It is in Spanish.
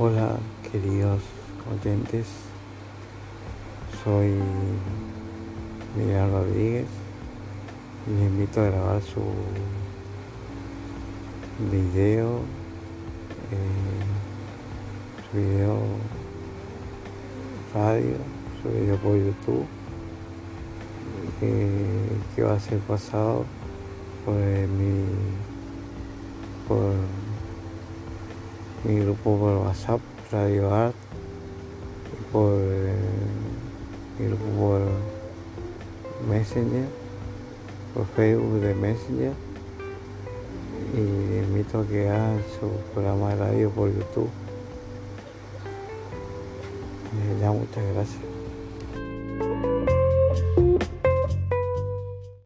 Hola queridos oyentes, soy Miguel Rodríguez y les invito a grabar su video, eh, su video radio, su video por YouTube, eh, que va a ser pasado por mi por mi grupo por WhatsApp, Radio Art, por eh, mi grupo por Messenger, por Facebook de Messenger, y invito a que hagan su programa de radio por YouTube. Eh, ya muchas gracias.